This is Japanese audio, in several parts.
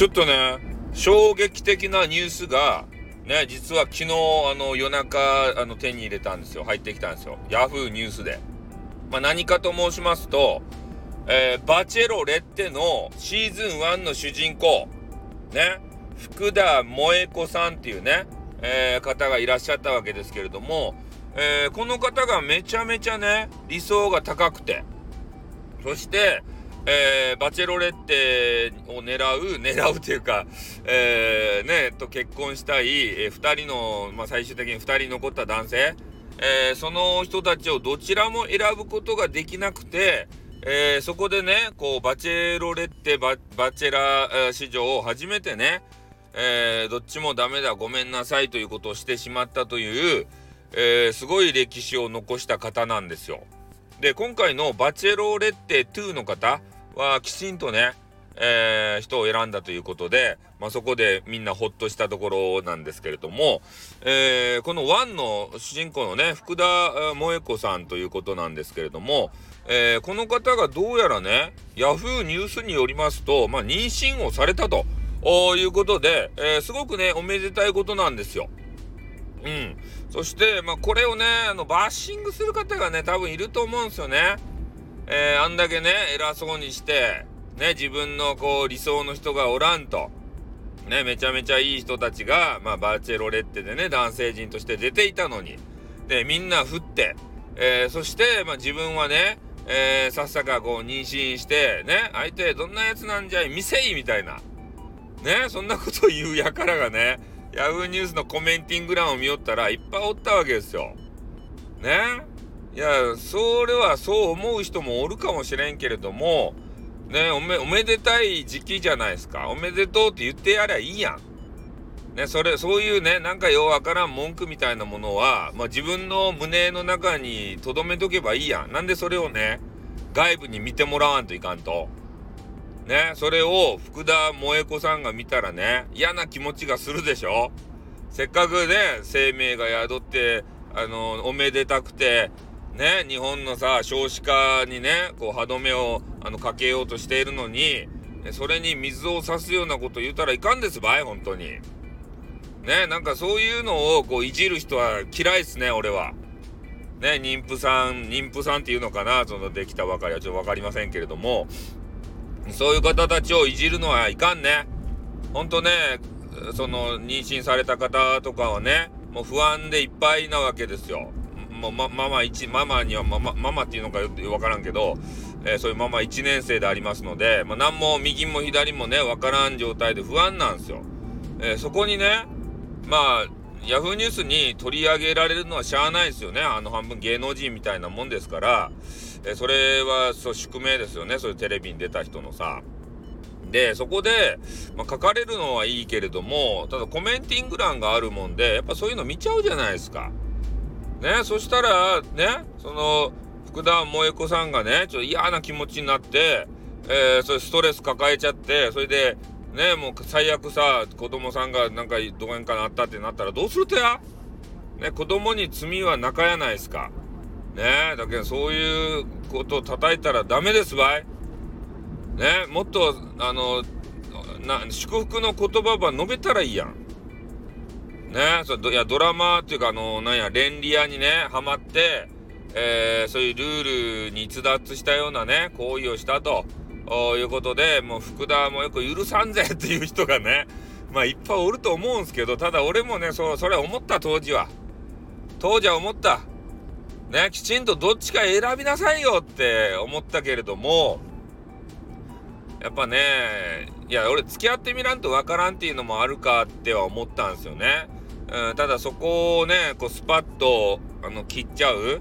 ちょっとね、衝撃的なニュースが、ね、実は昨日、あの、夜中、あの、手に入れたんですよ。入ってきたんですよ。ヤフーニュースで。まあ、何かと申しますと、えー、バチェロレッテのシーズン1の主人公、ね、福田萌子さんっていうね、えー、方がいらっしゃったわけですけれども、えー、この方がめちゃめちゃね、理想が高くて、そして、えー、バチェロレッテを狙う、狙うというか、えー、ね、と結婚したい、えー、2人の、まあ、最終的に2人残った男性、えー、その人たちをどちらも選ぶことができなくて、えー、そこでね、こう、バチェロレッテバ、チェラー史上初めてね、え、どっちもダメだ、ごめんなさいということをしてしまったという、え、すごい歴史を残した方なんですよ。で、今回のバチェロレッテ2の方はきちんとね、えー、人を選んだということで、まあ、そこでみんなほっとしたところなんですけれども、えー、この1の主人公のね、福田萌子さんということなんですけれども、えー、この方がどうやらね、ヤフーニュースによりますと、まあ、妊娠をされたということで、え、すごくね、おめでたいことなんですよ。うん。そして、まあ、これをね、あの、バッシングする方がね、多分いると思うんですよね。えー、あんだけね、偉そうにして、ね、自分のこう、理想の人がおらんと。ね、めちゃめちゃいい人たちが、まあ、バーチェロレッテでね、男性陣として出ていたのに。で、みんな振って、えー、そして、まあ、自分はね、えー、さっさかこう妊娠して、ね、相手どんなやつなんじゃい、見せいみたいな。ね、そんなこと言うやからがね、ヤフーニュースのコメンティング欄を見よったらいっぱいおったわけですよ。ね。いや、それはそう思う人もおるかもしれんけれども、ね、おめ、おめでたい時期じゃないですか。おめでとうって言ってやりゃいいやん。ね、それ、そういうね、なんかようわからん文句みたいなものは、まあ、自分の胸の中に留めとけばいいやん。なんでそれをね、外部に見てもらわんといかんと。ね、それを福田萌子さんが見たらね、嫌な気持ちがするでしょせっかくね、生命が宿って、あの、おめでたくて、ね、日本のさ、少子化にね、こう歯止めをあのかけようとしているのに、それに水を差すようなこと言うたらいかんですばい、本当に。ね、なんかそういうのをこういじる人は嫌いっすね、俺は。ね、妊婦さん、妊婦さんっていうのかな、そのできたばかりはちょっと分かりませんけれども、そういう方たちをいじるのはいかんね。ほんとね、その妊娠された方とかはね、もう不安でいっぱいなわけですよ。も、ま、ママ1、ママにはママ、ママっていうのかよってわからんけど、えー、そういうママ1年生でありますので、まあ、何も右も左もね、わからん状態で不安なんですよ。えー、そこにね、まあ、ヤフーニュースに取り上げられるのはしゃあないですよね。あの半分芸能人みたいなもんですから、えそれはそう宿命ですよね。そういうテレビに出た人のさ。で、そこで、まあ、書かれるのはいいけれども、ただコメンティング欄があるもんで、やっぱそういうの見ちゃうじゃないですか。ね、そしたら、ね、その、福田萌子さんがね、ちょっと嫌な気持ちになって、えー、それストレス抱えちゃって、それで、ね、もう最悪さ、子供さんがなんかどこにかなったってなったらどうするとや？ね、子供に罪は中やないですか。ねだけどそういうことを叩いたらダメですばい。ねもっと、あの、な、祝福の言葉ば述べたらいいやん。ねそいや、ドラマっていうか、あの、なんや、便利屋にね、ハマって、えー、そういうルールに逸脱したようなね、行為をしたと。いうことで、もう福田もよく許さんぜっていう人がね、まあいっぱいおると思うんすけど、ただ俺もね、そう、それ思った当時は。当時は思った。ね、きちんとどっちか選びなさいよって思ったけれども、やっぱね、いや、俺付き合ってみらんとわからんっていうのもあるかっては思ったんですよね。うん、ただそこをね、こうスパッと、あの、切っちゃう、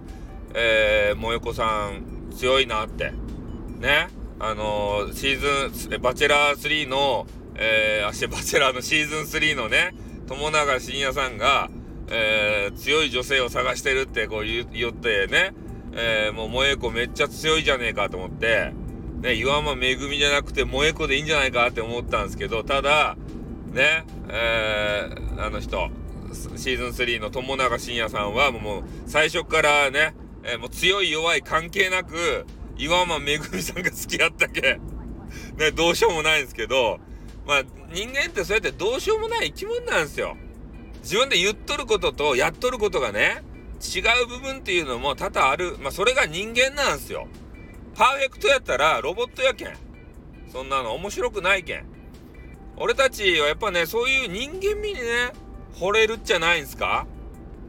えー、萌子さん、強いなって。ね。あのー、シーズン、バチェラー3の、えー、あしてバチェラーのシーズン3のね、友永信也さんが、えー、強い女性を探してるってこう言言ってね、えー、もう萌子めっちゃ強いじゃねえかと思って、ね、岩間めぐみじゃなくて萌子でいいんじゃないかって思ったんですけど、ただ、ね、えー、あの人、シーズン3の友永信也さんはもう最初からね、えー、もう強い弱い関係なく、岩間めぐみさんが好きやったけ、ね、どうしようもないんですけど、まあ人間ってそうやってどうしようもない生き物なんですよ。自分で言っとることとやっとることがね、違う部分っていうのも多々ある。まあそれが人間なんですよ。パーフェクトやったらロボットやけん。そんなの面白くないけん。俺たちはやっぱね、そういう人間味にね、惚れるっちゃないんすか？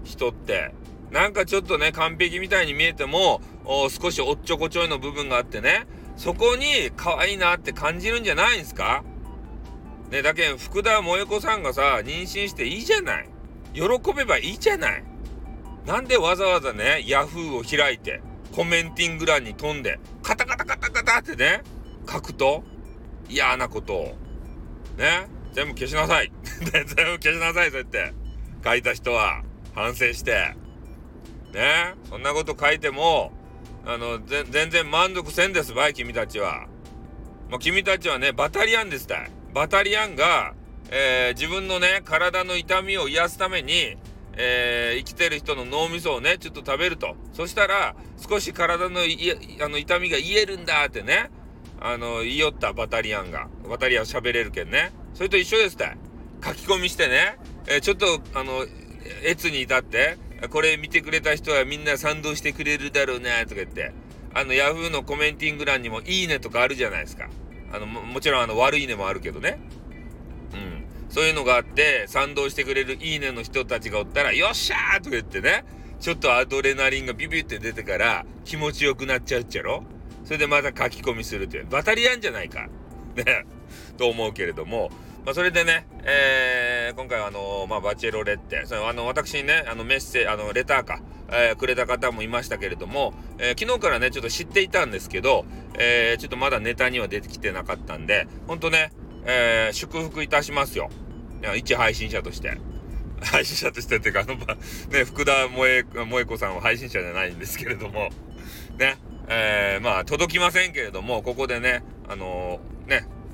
人って。なんかちょっとね、完璧みたいに見えても、少しおっちょこちょいの部分があってね、そこに可愛いなって感じるんじゃないんすか？ね、だけん福田萌子さんがさ、妊娠していいじゃない。喜べばいいじゃない。なんでわざわざね、ヤフーを開いて、コメンティング欄に飛んで、カタカタカタカタってね、書くと嫌なことを。ね、全部消しなさい。全部消しなさい、そうやって。書いた人は反省して。ね、そんなこと書いても、あの、全然満足せんですばい、君たちは。もう君たちはね、バタリアンですたい。バタリアンが、えー、自分のね、体の痛みを癒すために、えー、生きてる人の脳みそをね、ちょっと食べると。そしたら、少し体のあの痛みが癒えるんだってね、あの、言いよったバタリアンが。バタリアン喋れるけんね。それと一緒ですたい。書き込みしてね、えー、ちょっと、あの、越に至って、これ見てくれた人はみんな賛同してくれるだろうなとか言って、あの、ヤフーのコメンティング欄にもいいねとかあるじゃないですか。あの、ももちろんあの悪いねもあるけどね。うん。そういうのがあって、賛同してくれるいいねの人たちがおったら、よっしゃーとか言ってね、ちょっとアドレナリンがビビって出てから気持ちよくなっちゃうっちゃろそれでまた書き込みするという。バタリアンじゃないか。ね。と思うけれども、まあ、それでね、えー、今回はあのー、まあ、バチェロレッテ、そのあの、私にね、あの、メッセ、あの、レターか、えー、くれた方もいましたけれども、えー、昨日からね、ちょっと知っていたんですけど、えー、ちょっとまだネタには出てきてなかったんで、ほんとね、えー、祝福いたしますよ。一配信者として。配信者としてっていうか、あの、ね、福田萌萌子さんは配信者じゃないんですけれども、ね、えー、まあ、届きませんけれども、ここでね、あの、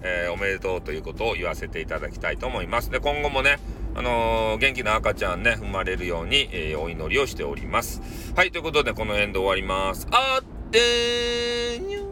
えー、おめでとうということを言わせていただきたいと思います。で、今後もね、あのー、元気な赤ちゃんね、生まれるように、えー、お祈りをしております。はい、ということで、このエンド終わります。あってーにゅ